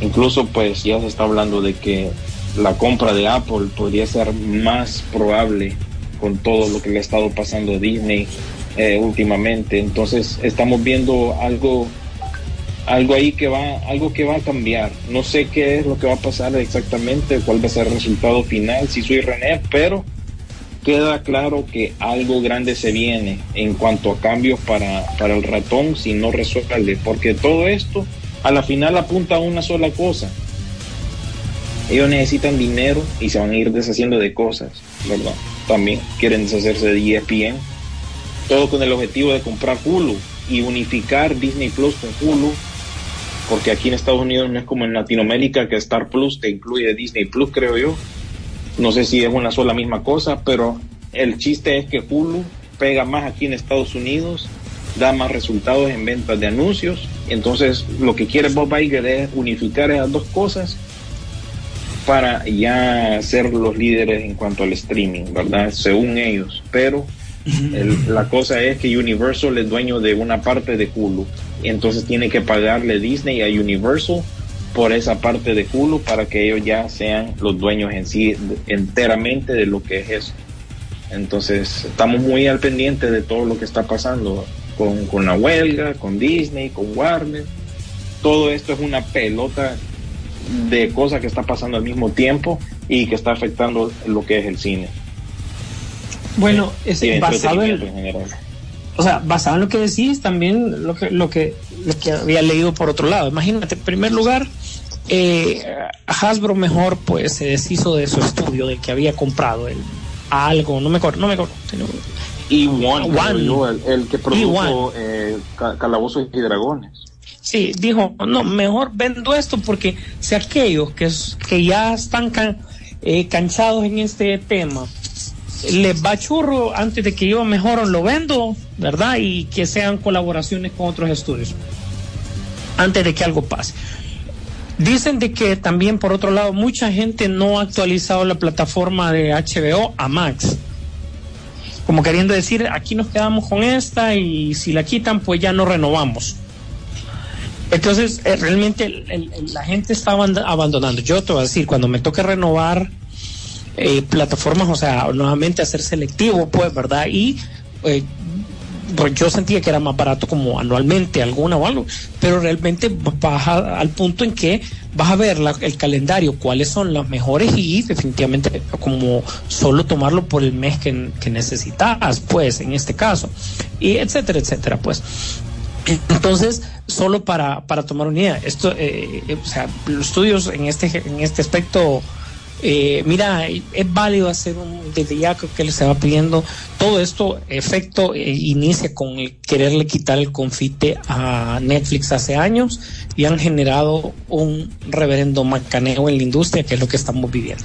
incluso pues ya se está hablando de que la compra de Apple podría ser más probable con todo lo que le ha estado pasando a Disney eh, últimamente. Entonces estamos viendo algo, algo ahí que va, algo que va a cambiar. No sé qué es lo que va a pasar exactamente, cuál va a ser el resultado final, si soy René, pero queda claro que algo grande se viene en cuanto a cambios para, para el ratón si no resuelve, porque todo esto a la final apunta a una sola cosa. Ellos necesitan dinero y se van a ir deshaciendo de cosas, ¿verdad? También quieren deshacerse de ESPN, todo con el objetivo de comprar Hulu y unificar Disney Plus con Hulu, porque aquí en Estados Unidos no es como en Latinoamérica que Star Plus te incluye Disney Plus, creo yo. No sé si es una sola misma cosa, pero el chiste es que Hulu pega más aquí en Estados Unidos, da más resultados en ventas de anuncios. Entonces, lo que quiere Bob Iger es unificar esas dos cosas para ya ser los líderes en cuanto al streaming, ¿verdad? Según ellos. Pero la cosa es que Universal es dueño de una parte de Hulu. Entonces tiene que pagarle Disney a Universal por esa parte de Hulu para que ellos ya sean los dueños en sí enteramente de lo que es eso. Entonces estamos muy al pendiente de todo lo que está pasando con, con la huelga, con Disney, con Warner. Todo esto es una pelota de cosas que está pasando al mismo tiempo y que está afectando lo que es el cine. Bueno, es basado en, o sea, basado en lo que decís, también lo que, lo que, lo que había leído por otro lado. Imagínate, en primer lugar, eh, Hasbro mejor pues se deshizo de su estudio del que había comprado el, algo, no me acuerdo, no me acuerdo. Y One, One. El, el, que produjo eh, Calabozos y Dragones. Sí, dijo, no, mejor vendo esto porque si aquellos que, que ya están can, eh, cansados en este tema les va churro antes de que yo mejor lo vendo, ¿verdad? Y que sean colaboraciones con otros estudios. Antes de que algo pase. Dicen de que también por otro lado mucha gente no ha actualizado la plataforma de HBO a Max. Como queriendo decir, aquí nos quedamos con esta y si la quitan pues ya no renovamos. Entonces, eh, realmente la gente está abandonando. Yo te voy a decir, cuando me toque renovar eh, plataformas, o sea, nuevamente hacer selectivo, pues, ¿verdad? Y eh, pues yo sentía que era más barato como anualmente alguna o algo, pero realmente baja al punto en que vas a ver el calendario, cuáles son las mejores y definitivamente como solo tomarlo por el mes que, que necesitas, pues, en este caso, y etcétera, etcétera, pues. Entonces, solo para, para tomar una idea, esto, eh, o sea, los estudios en este, en este aspecto eh, mira, es válido hacer un, desde ya que le se va pidiendo, todo esto, efecto, eh, inicia con el quererle quitar el confite a Netflix hace años y han generado un reverendo macaneo en la industria, que es lo que estamos viviendo.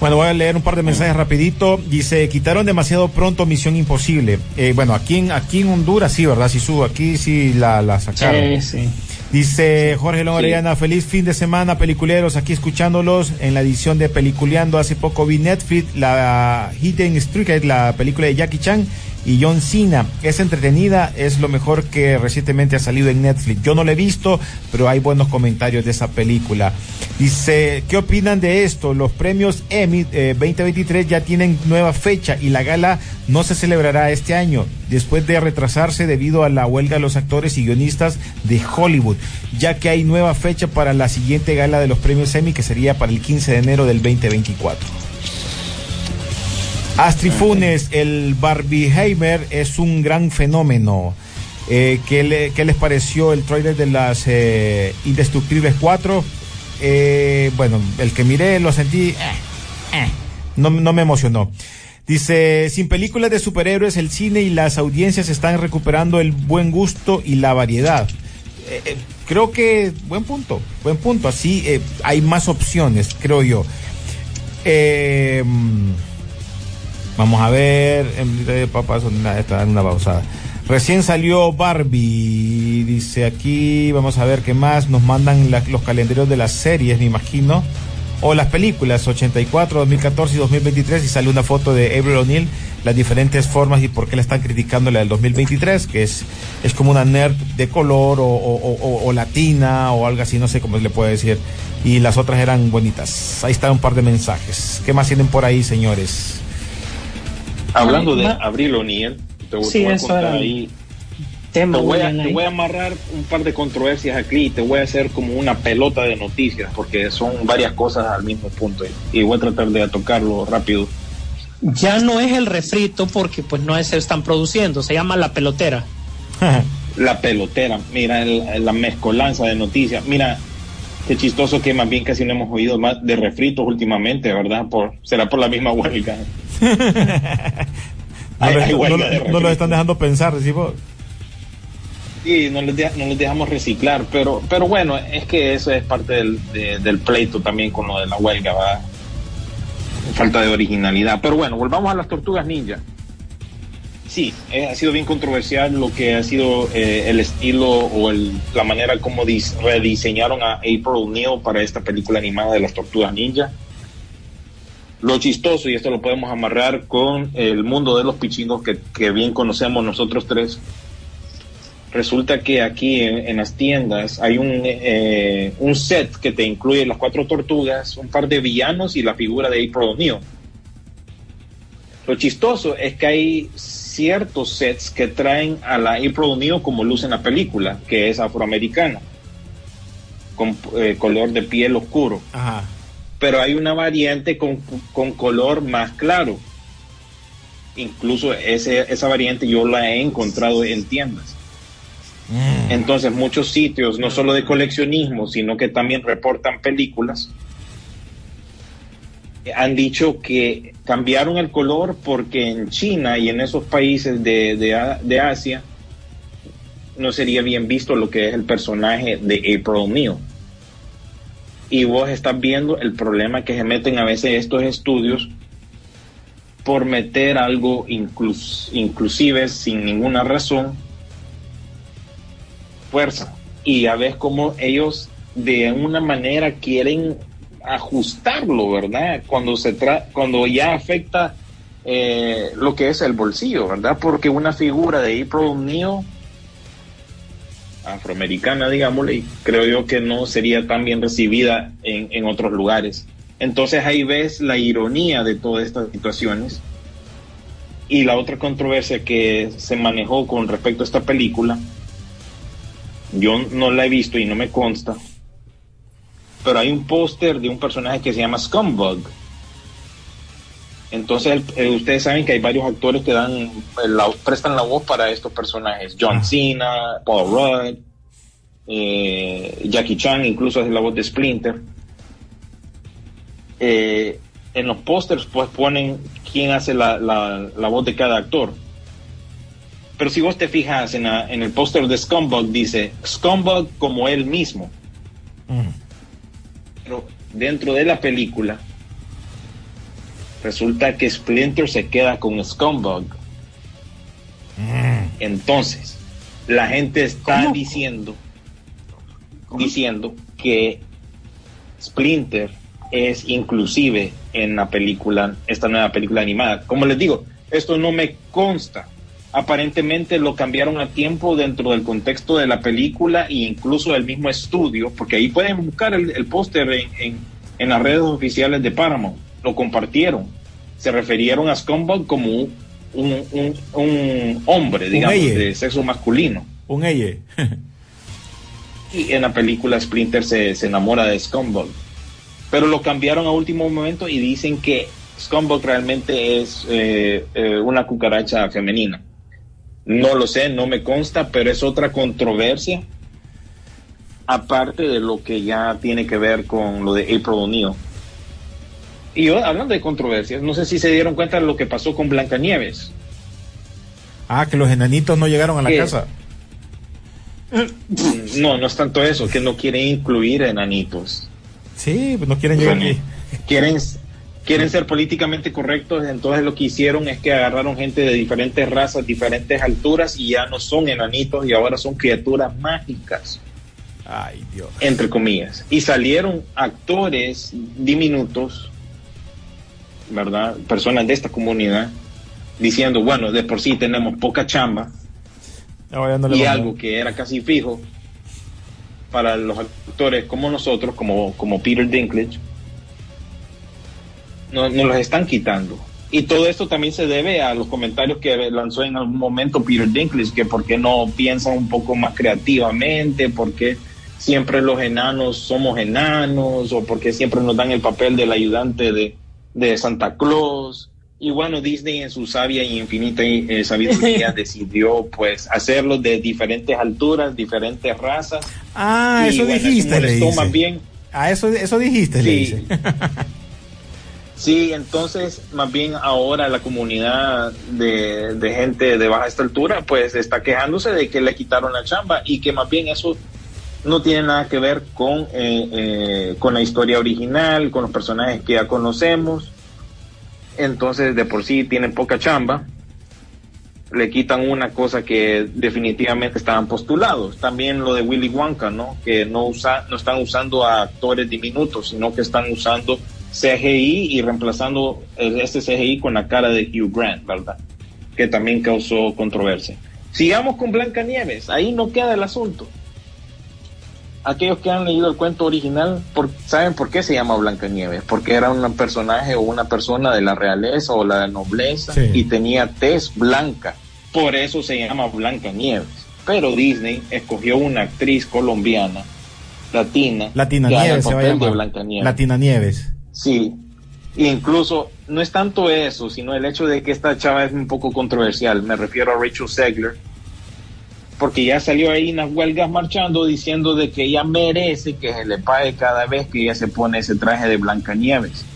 Bueno, voy a leer un par de mensajes rapidito. Dice, quitaron demasiado pronto Misión Imposible. Eh, bueno, aquí en, aquí en Honduras sí, ¿verdad? Si subo, aquí sí la, la sacaron. Sí, sí. Dice Jorge Orellana, feliz fin de semana, peliculeros, aquí escuchándolos en la edición de Peliculeando. Hace poco vi Netflix, la Hidden Streak, la película de Jackie Chan y John Cena. Es entretenida, es lo mejor que recientemente ha salido en Netflix. Yo no la he visto, pero hay buenos comentarios de esa película. Dice, ¿qué opinan de esto? Los premios Emmy eh, 2023 ya tienen nueva fecha y la gala no se celebrará este año, después de retrasarse debido a la huelga de los actores y guionistas de Hollywood, ya que hay nueva fecha para la siguiente gala de los premios Emmy que sería para el 15 de enero del 2024. Astrid Funes, el Barbieheimer es un gran fenómeno. Eh, ¿qué, le- qué les pareció el trailer de las eh, Indestructibles 4? Eh, bueno, el que miré lo sentí. no, no me emocionó. Dice, sin películas de superhéroes, el cine y las audiencias están recuperando el buen gusto y la variedad. Eh, eh, creo que, buen punto, buen punto. Así eh, hay más opciones, creo yo. Eh, Vamos a ver, en una- está en una pausada. Recién salió Barbie, dice aquí, vamos a ver qué más, nos mandan los calendarios de las series, me imagino, o las películas, 84, 2014 y 2023, y sale una foto de Avril O'Neil, las diferentes formas y por qué la están criticando la del 2023, que es, es como una nerd de color o, o- latina o algo así, no sé cómo se le puede decir, y las otras eran bonitas. Ahí está un par de mensajes. ¿Qué más tienen por ahí, señores? Hablando de Abril O'Neill, te, te Sí, voy a contar ahí. Tema Te voy, a, te voy a amarrar un par de controversias aquí y te voy a hacer como una pelota de noticias porque son varias cosas al mismo punto y, y voy a tratar de tocarlo rápido. Ya no es el refrito porque pues no se están produciendo, se llama la pelotera. La pelotera, mira el- la mezcolanza de noticias. Mira, qué chistoso que más bien casi no hemos oído más de refritos últimamente, ¿verdad? Por, será por la misma huelga. No, Hay- no de no están dejando pensar, decimos. Sí, no les, de- no les dejamos reciclar, pero, pero bueno, es que eso es parte del, de- del pleito también con lo de la huelga, ¿verdad? Falta de originalidad. Pero bueno, volvamos a las tortugas ninja. Sí, eh, ha sido bien controversial lo que ha sido eh, el estilo o el- la manera como dis- rediseñaron a April O'Neil para esta película animada de las tortugas ninja. Lo chistoso, y esto lo podemos amarrar con el mundo de los pichingos que, bien conocemos nosotros tres, resulta que aquí en, en las tiendas hay un, eh, un set que te incluye las cuatro tortugas, un par de villanos y la figura de April O'Neil. Lo chistoso es que hay ciertos sets que traen a la April O'Neil como luz en la película, que es afroamericana, con eh, color de piel oscuro. Ajá. Pero hay una variante con, con color más claro. Incluso ese, esa variante yo la he encontrado en tiendas. Entonces muchos sitios, no solo de coleccionismo, sino que también reportan películas, han dicho que cambiaron el color porque en China y en esos países de, de Asia no sería bien visto lo que es el personaje de April O'Neil. Y vos estás viendo el problema que se meten a veces estos estudios por meter algo inclus- inclusive sin ninguna razón fuerza y a ver cómo ellos de una manera quieren ajustarlo, ¿verdad? Cuando se cuando ya afecta eh, lo que es el bolsillo, ¿verdad? Porque una figura de April O'Neil afroamericana, digámosle, y creo yo que no sería tan bien recibida en, en otros lugares. Entonces ahí ves la ironía de todas estas situaciones. Y la otra controversia que se manejó con respecto a esta película, yo no la he visto y no me consta, pero hay un póster de un personaje que se llama Scumbag. Entonces, el- ustedes saben que hay varios actores que dan, la- prestan la voz para estos personajes. John Cena, Paul Rudd, eh, Jackie Chan, incluso es la voz de Splinter. Eh, en los pósters, pues ponen quién hace la, la- la voz de cada actor. Pero si vos te fijas en, la- en el póster de Scumbag, dice Scumbag como él mismo. Pero dentro de la película Resulta que Splinter se queda con Scumbag. Entonces, la gente está diciendo, diciendo que Splinter es inclusive en la película, esta nueva película animada. Como les digo, esto no me consta. Aparentemente lo cambiaron a tiempo dentro del contexto de la película e incluso del mismo estudio, porque ahí pueden buscar el, el póster en, en, en las redes oficiales de Paramount. Lo compartieron. Se refirieron a Scumbag como un, un, un hombre, digamos, de sexo masculino. Un ella. Y en la película Splinter se, se enamora de Scumbag. Pero lo cambiaron a último momento y dicen que Scumbag realmente es eh, eh, una cucaracha femenina. No lo sé, no me consta, pero es otra controversia. Aparte de lo que ya tiene que ver con lo de April O'Neil. Y yo, hablando de controversias, no sé si se dieron cuenta de lo que pasó con Blancanieves. Ah, que los enanitos no llegaron a la ¿Qué? casa. No, no es tanto eso, que no quieren incluir enanitos. Sí, pues no quieren llegar Bueno, aquí. quieren, quieren ser políticamente correctos, entonces lo que hicieron es que agarraron gente de diferentes razas, diferentes alturas y ya no son enanitos y ahora son criaturas mágicas, Ay, Dios. entre comillas. Y salieron actores diminutos, ¿verdad? Personas de esta comunidad diciendo, bueno, de por sí tenemos poca chamba no le y algo que era casi fijo para los actores como nosotros, como, como Peter Dinklage, no- nos los están quitando. Y todo esto también se debe a los comentarios que lanzó en algún momento Peter Dinklage, que por qué no piensan un poco más creativamente, por qué siempre los enanos somos enanos, o por qué siempre nos dan el papel del ayudante de, de Santa Claus. Y bueno, Disney en su sabia y infinita eh, sabiduría decidió pues hacerlo de diferentes alturas, diferentes razas. Ah, Y, eso bueno, dijiste, le dice. más bien Ah, eso, eso dijiste, le Sí. dice. Sí, entonces más bien ahora la comunidad de, de gente de baja estatura pues está quejándose de que le quitaron la chamba y que más bien eso no tiene nada que ver con, eh, eh, con la historia original, con los personajes que ya conocemos. Entonces de por sí tienen poca chamba. Le quitan una cosa que definitivamente estaban postulados. También lo de Willy Wonka, ¿no? Que no, usa, no están usando a actores diminutos, sino que están usando CGI y reemplazando este CGI con la cara de Hugh Grant, ¿verdad? Que también causó controversia. Sigamos con Blancanieves, ahí no queda el asunto. Aquellos que han leído el cuento original por- saben por qué se llama Blancanieves, porque era un personaje o una persona de la realeza o la nobleza Sí. y tenía tez blanca, por eso se llama Blancanieves. Pero Disney escogió una actriz colombiana, latina, Latina Nieves se va a llamar. Blancanieves. Latina Nieves. Sí, incluso no es tanto eso, sino el hecho de que esta chava es un poco controversial. Me refiero a Rachel Segler, porque ya salió ahí en las huelgas marchando diciendo de que ella merece que se le pague cada vez que ella se pone ese traje de Blancanieves.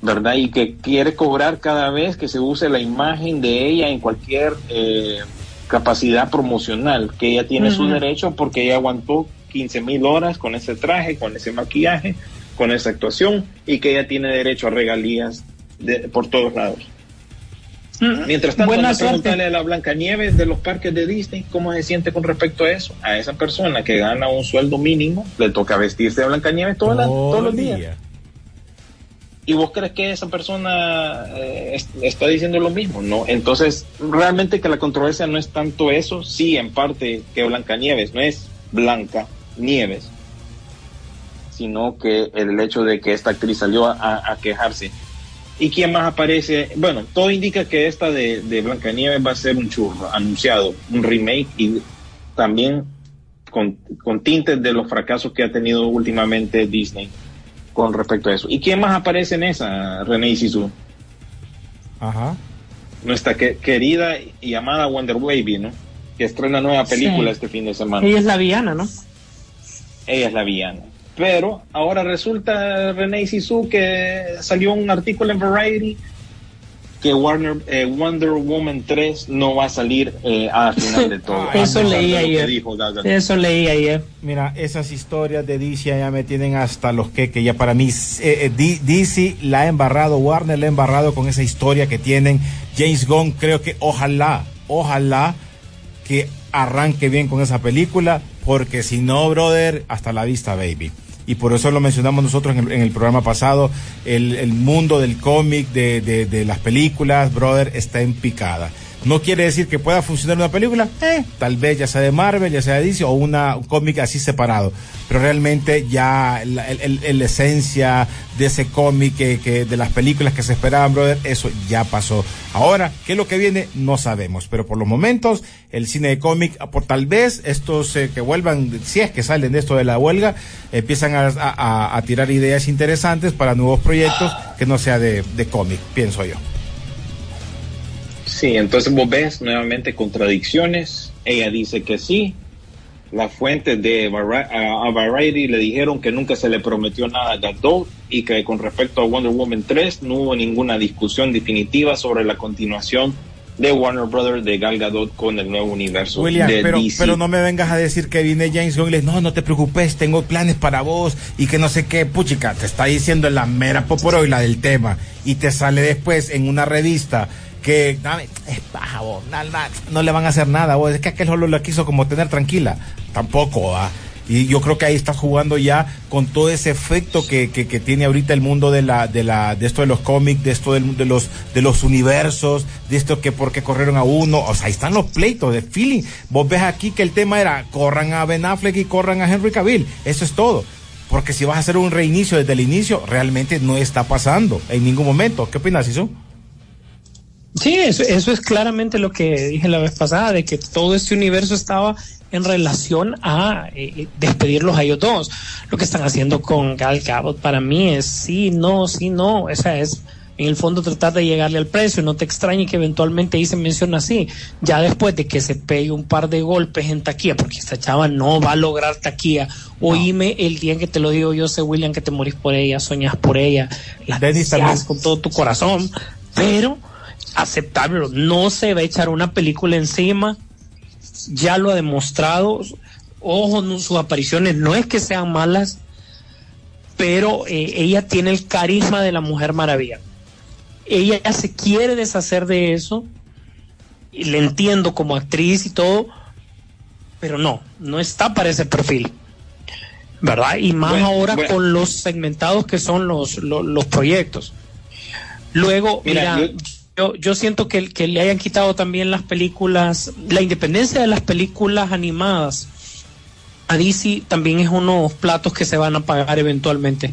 ¿Verdad? Y que quiere cobrar cada vez que se use la imagen de ella en cualquier eh, capacidad promocional, que ella tiene su Ujú. derecho porque ella aguantó 15 mil horas con ese traje, con ese maquillaje, con esa actuación y que ella tiene derecho a regalías de, por todos lados. Mientras tanto, Buena preguntarle a la Blancanieves de los parques de Disney cómo se siente con respecto a eso. A esa persona que gana un sueldo mínimo, le toca vestirse de Blancanieves todas las- Todo todos los días. día. ¿Y vos crees que esa persona eh, es- está diciendo lo mismo? No. Entonces, realmente que la controversia no es tanto eso, sí, en parte que Blancanieves no es Blanca Nieves, sino que el hecho de que esta actriz salió a, a quejarse. ¿Y quién más aparece? Bueno, todo indica que esta de, de Blancanieves va a ser un churro anunciado, un remake y también con, con tintes de los fracasos que ha tenido últimamente Disney con respecto a eso. ¿Y quién más aparece en esa, René Sisu? Ajá. Nuestra que- querida y amada Wonder Baby, ¿no? Que estrena nueva película Sí. este fin de semana. Ella es la villana, ¿no? Ella es la villana. Pero ahora resulta, René Sisu, que salió un artículo en Variety que Warner eh, Wonder Woman 3 no va a salir eh, al final de todo. Eso A pesar leí ayer. dijo. Eso leí ayer. Mira, esas historias de DC ya me tienen hasta los que, que ya para mí eh, eh, DC la ha embarrado, Warner la ha embarrado con esa historia que tienen. James Gunn creo que ojalá, ojalá que arranque bien con esa película, porque si no, brother, hasta la vista, baby. Y por eso lo mencionamos nosotros en el, en el programa pasado, el, el mundo del cómic, de, de, de las películas, brother, está en picada. No quiere decir que pueda funcionar una película, eh, tal vez ya sea de Marvel, ya sea de DC o una, un cómic así separado. Pero realmente ya la, el- el- el- esencia de ese cómic, que, que de las películas que se esperaban, brother, eso ya pasó. Ahora, ¿qué es lo que viene? No sabemos. Pero por los momentos, el cine de cómic, ah, por tal vez estos eh, que vuelvan, si es que salen de esto de la huelga, empiezan a- a- a tirar ideas interesantes para nuevos proyectos que no sea de, de cómic, pienso yo. Sí, entonces vos ves nuevamente contradicciones. Ella dice que sí. Las fuentes de a Variety le dijeron que nunca se le prometió nada a Gadot y que con respecto a Wonder Woman 3 no hubo ninguna discusión definitiva sobre la continuación de Warner Brothers de Gal Gadot con el nuevo universo William, de pero, DC. pero no me vengas a decir que viene James Gunn y le no, no te preocupes, tengo planes para vos y que no sé qué, puchica, te está diciendo la mera poporoila del tema y te sale después en una revista que dame, es paja, vos, no le van a hacer nada, vos, es que aquel solo la quiso como tener tranquila, tampoco, va. Y yo creo que ahí estás jugando ya con todo ese efecto que, que, que tiene ahorita el mundo de la, de la, de esto de los cómics, de esto de los, de los universos, de esto que por qué corrieron a uno, o sea, ahí están los pleitos de feeling. Vos ves aquí que el tema era corran a Ben Affleck y corran a Henry Cavill, eso es todo. Porque si vas a hacer un reinicio desde el inicio, realmente no está pasando en ningún momento. ¿Qué opinas, Isu? Sí, eso, eso es claramente lo que dije la vez pasada, de que todo este universo estaba en relación a eh, despedirlos a ellos dos. Lo que están haciendo con Gal Gadot para mí es sí, no, sí, no. Esa es, en el fondo, tratar de llegarle al precio. No te extrañe que eventualmente ahí se menciona así. Ya después de que se pegue un par de golpes en taquilla, porque esta chava no va a lograr taquilla. Oíme el día en que te lo digo yo, sé, William, que te morís por ella, soñas por ella, la deseas con todo tu corazón, pero aceptable, no se va a echar una película encima, ya lo ha demostrado, ojo, no- sus apariciones no es que sean malas, pero eh, ella tiene el carisma de la Mujer Maravilla. Ella se quiere deshacer de eso, y le entiendo como actriz y todo, pero no, no está para ese perfil. ¿Verdad? Y más Bueno, ahora bueno. con los segmentados que son los, los, los proyectos. Luego, Mira, mira, yo- yo, yo siento que, que le hayan quitado también las películas, la independencia de las películas animadas a DC también es unos platos que se van a pagar eventualmente.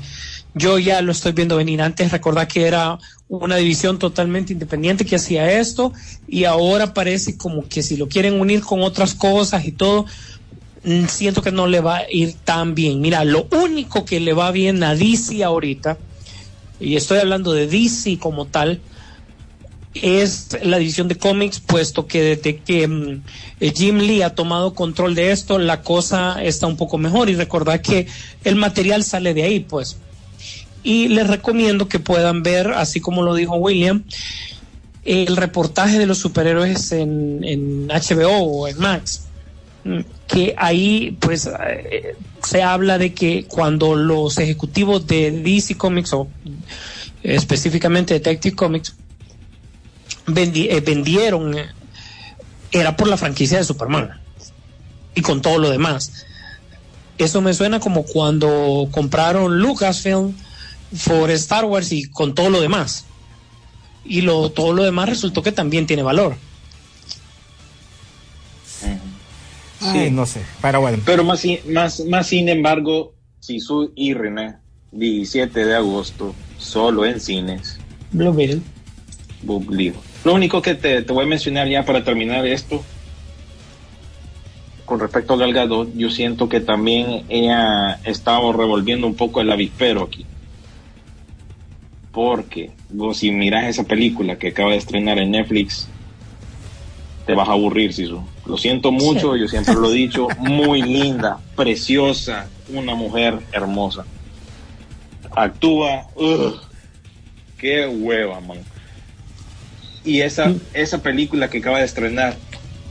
Yo ya lo estoy viendo venir antes, recordar que era una división totalmente independiente que hacía esto y ahora parece como que si lo quieren unir con otras cosas y todo, mm, siento que no le va a ir tan bien. Mira, lo único que le va bien a DC ahorita, y estoy hablando de DC como tal, es la división de cómics, puesto que desde que mm, eh, Jim Lee ha tomado control de esto, la cosa está un poco mejor. Y recordar que el material sale de ahí, pues. Y les recomiendo que puedan ver, así como lo dijo William, el reportaje de los superhéroes en, en HBO o en Max. Mm, Que ahí, pues, eh, se habla de que cuando los ejecutivos de DC Comics o específicamente Detective Comics vendi- eh, vendieron eh, era por la franquicia de Superman y con todo lo demás. Eso me suena como cuando compraron Lucasfilm por Star Wars y con todo lo demás. Y lo, todo lo demás resultó que también tiene valor. Sí, no sé. Pero bueno. Pero más, sin- más, más sin embargo, Sisu y René, 17 de agosto, solo en cines. Blue Beetle. Bublido. Lo único que te, te voy a mencionar ya para terminar esto, con respecto a Gal Gadot, yo siento que también ella estaba revolviendo un poco el avispero aquí. Porque vos si miras esa película que acaba de estrenar en Netflix, te vas a aburrir, Sisu. Lo siento mucho, yo siempre lo he dicho, muy linda, preciosa, una mujer hermosa. Actúa, ugh, qué hueva, man. Y esa, esa película que acaba de estrenar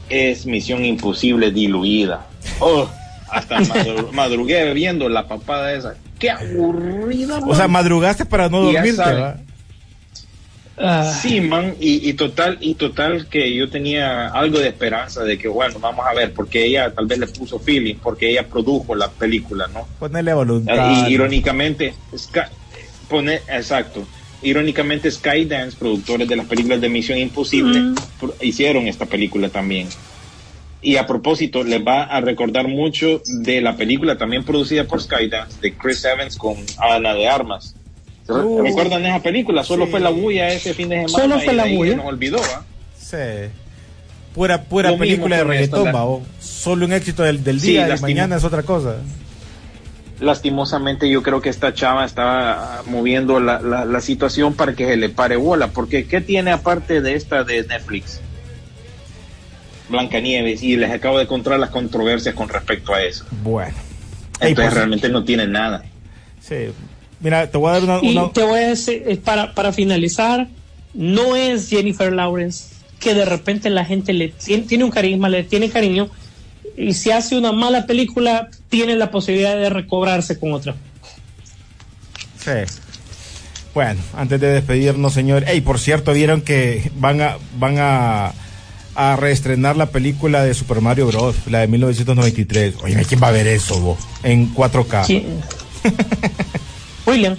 es Misión Imposible diluida. Oh, hasta madru- madrugué viendo la papada esa. Qué aburrida. O sea, madrugaste para no Y dormirte. Ah, Sí, man, y, y total, y total que yo tenía algo de esperanza de que, bueno, vamos a ver, porque ella tal vez le puso feeling, porque ella produjo la película, ¿no? Ponerle voluntad. Y irónicamente, Sky- pone, exacto, irónicamente Skydance, productores de las películas de Misión Imposible, hicieron esta película también. Y a propósito, les va a recordar mucho de la película también producida por Skydance, de Chris Evans con Ana de Armas. ¿Se re- Uh, ¿Recuerdan esa película? Solo sí. fue la bulla ese fin de semana. Solo fue y la bulla. Nos olvidó, ¿ah? Sí. Pura, pura Lo película de reggaetón, la-. Solo un éxito del, del Sí, día y lástima. mañana es otra cosa. Lastimosamente yo creo que esta chava está moviendo la, la, la situación para que se le pare bola, porque ¿qué tiene aparte de esta de Netflix? Blancanieves, y les acabo de contar las controversias con respecto a eso. Bueno. Entonces pues, realmente no tiene nada. sí. Mira, te voy a dar una... y una- te voy a decir, para, para finalizar, no es Jennifer Lawrence que de repente la gente le tiene, tiene un carisma, le tiene cariño, y si hace una mala película, tiene la posibilidad de recobrarse con otra. Sí. Bueno, antes de despedirnos, señor. Ey, por cierto, vieron que van a van a, a reestrenar la película de Super Mario Bros, la de 1993. Oye, ¿quién va a ver eso, vos? En 4K. ¿Quién? William.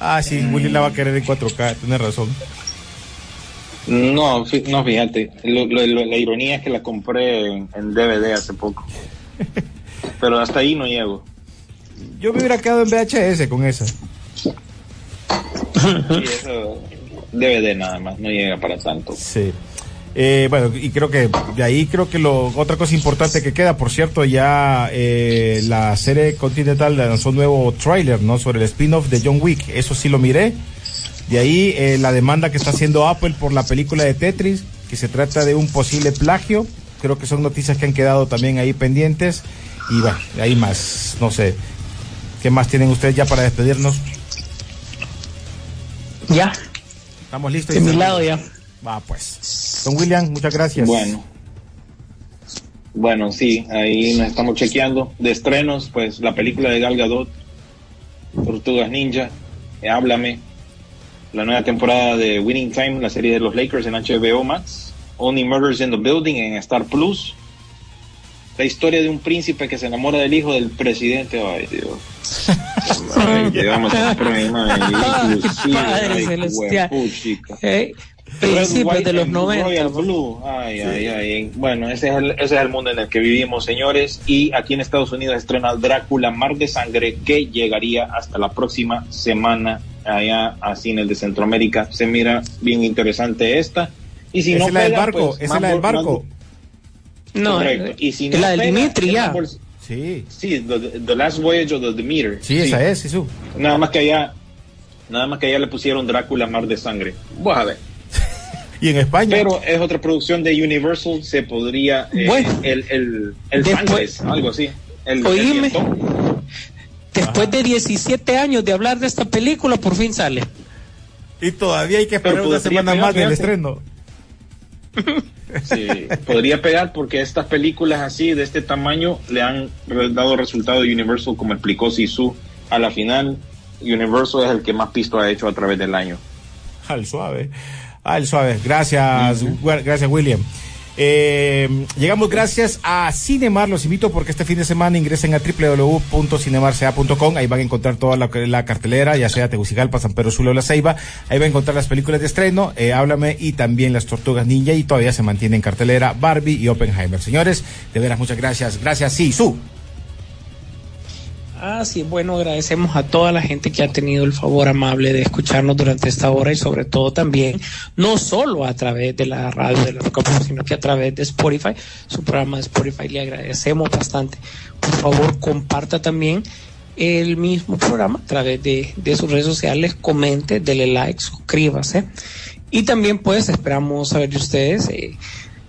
Ah, sí, Willy la va a querer en 4K, tienes razón. No, no fíjate, lo- lo- lo- la ironía es que la compré en, en DVD hace poco. Pero hasta ahí no llego. Yo me hubiera quedado en VHS con esa. Sí, eso, DVD nada más, no llega para tanto. Sí. Eh, bueno, y creo que de ahí creo que lo otra cosa importante que queda, por cierto, ya eh, la serie Continental lanzó un nuevo tráiler, ¿no? Sobre el spin-off de John Wick. Eso sí lo miré. De ahí eh, la demanda que está haciendo Apple por la película de Tetris, que se trata de un posible plagio. Creo que son noticias que han quedado también ahí pendientes. Y bueno, ahí más, no sé. ¿Qué más tienen ustedes ya para despedirnos? Ya, Estamos listos. de mi lado ya. Va, pues. Don William, muchas gracias. Bueno. Bueno, sí, ahí nos estamos chequeando. De estrenos, pues la película de Gal Gadot, Tortugas Ninja, eh, Háblame, la nueva temporada de Winning Time, la serie de los Lakers en HBO Max, Only Murders in the Building en Star Plus, la historia de un príncipe que se enamora del hijo del presidente. Ay, Dios. Ay, llegamos al problema. Ay, inclusive, Padre ay, celestial. Principios white de los and 90. Royal Blue. Ay, ay, ay. Bueno, ese es, el, ese es el mundo en el que vivimos, señores. Y aquí en Estados Unidos estrena Drácula, Mar de Sangre, que llegaría hasta la próxima semana allá a cines de Centroamérica. Se mira bien interesante esta. Y si Esa no es la del pega, barco, pues, es la del barco. No, correcto. eh, Y si es no la del pega, Dimitri es ya. Sí. Sí, the, the Last Voyage of the Demeter. Sí, esa es. Nada más que allá, nada más que allá le pusieron Drácula, Mar de Sangre. Vos a ver. Y en España. Pero es otra producción de Universal, se podría. eh, Bueno. el, el, el Después- algo así. El, Oíme. Después de 17 años de hablar de esta película, por fin sale. Y todavía hay que esperar una semana pegar, más del estreno. Sí, podría pegar porque estas películas así, de este tamaño, le han dado resultado a Universal, como explicó Sisu a la final. Universal es el que más pisto ha hecho a través del año. Al suave. Al suave. Gracias, gracias William. Eh, llegamos gracias a Cinemar. Los invito porque este fin de semana ingresen a www.cinemarca.com. Ahí van a encontrar toda la, la cartelera, ya sea Tegucigalpa, San Pedro Sula o La Ceiba. Ahí van a encontrar las películas de estreno, eh, Háblame y también las Tortugas Ninja. Y todavía se mantiene en cartelera Barbie y Oppenheimer. Señores, de veras, muchas gracias. Gracias, sí, su. Ah, sí, bueno, agradecemos a toda la gente que ha tenido el favor amable de escucharnos durante esta hora y sobre todo también, no solo a través de la radio de la Roca sino que a través de Spotify, su programa de Spotify, le agradecemos bastante. Por favor, comparta también el mismo programa a través de, de sus redes sociales, comente, dele like, suscríbase. Y también pues esperamos saber de ustedes. eh,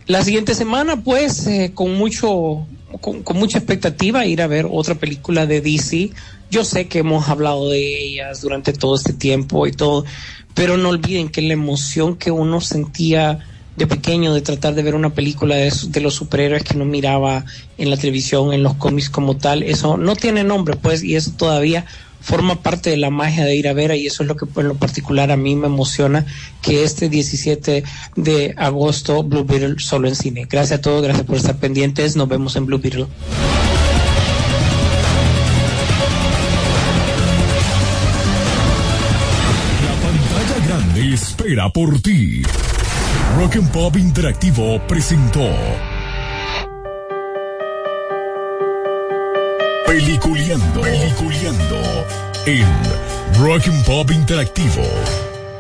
la siguiente semana pues eh, con mucho con, mucha expectativa ir a ver otra película de DC. Yo sé que hemos hablado de ellas durante todo este tiempo y todo, pero no olviden que la emoción que uno sentía de pequeño de tratar de ver una película de, de, los superhéroes que no miraba en la televisión, en los cómics como tal, eso no tiene nombre, pues, y eso todavía forma parte de la magia de ir a ver y eso es lo que en lo particular a mí me emociona que este 17 de agosto Blue Beetle solo en cine. Gracias a todos, gracias por estar pendientes, nos vemos en Blue Beetle. espera por ti. Rock and Pop Interactivo presentó Peliculeando, Peliculeando en Rock and Pop Interactivo.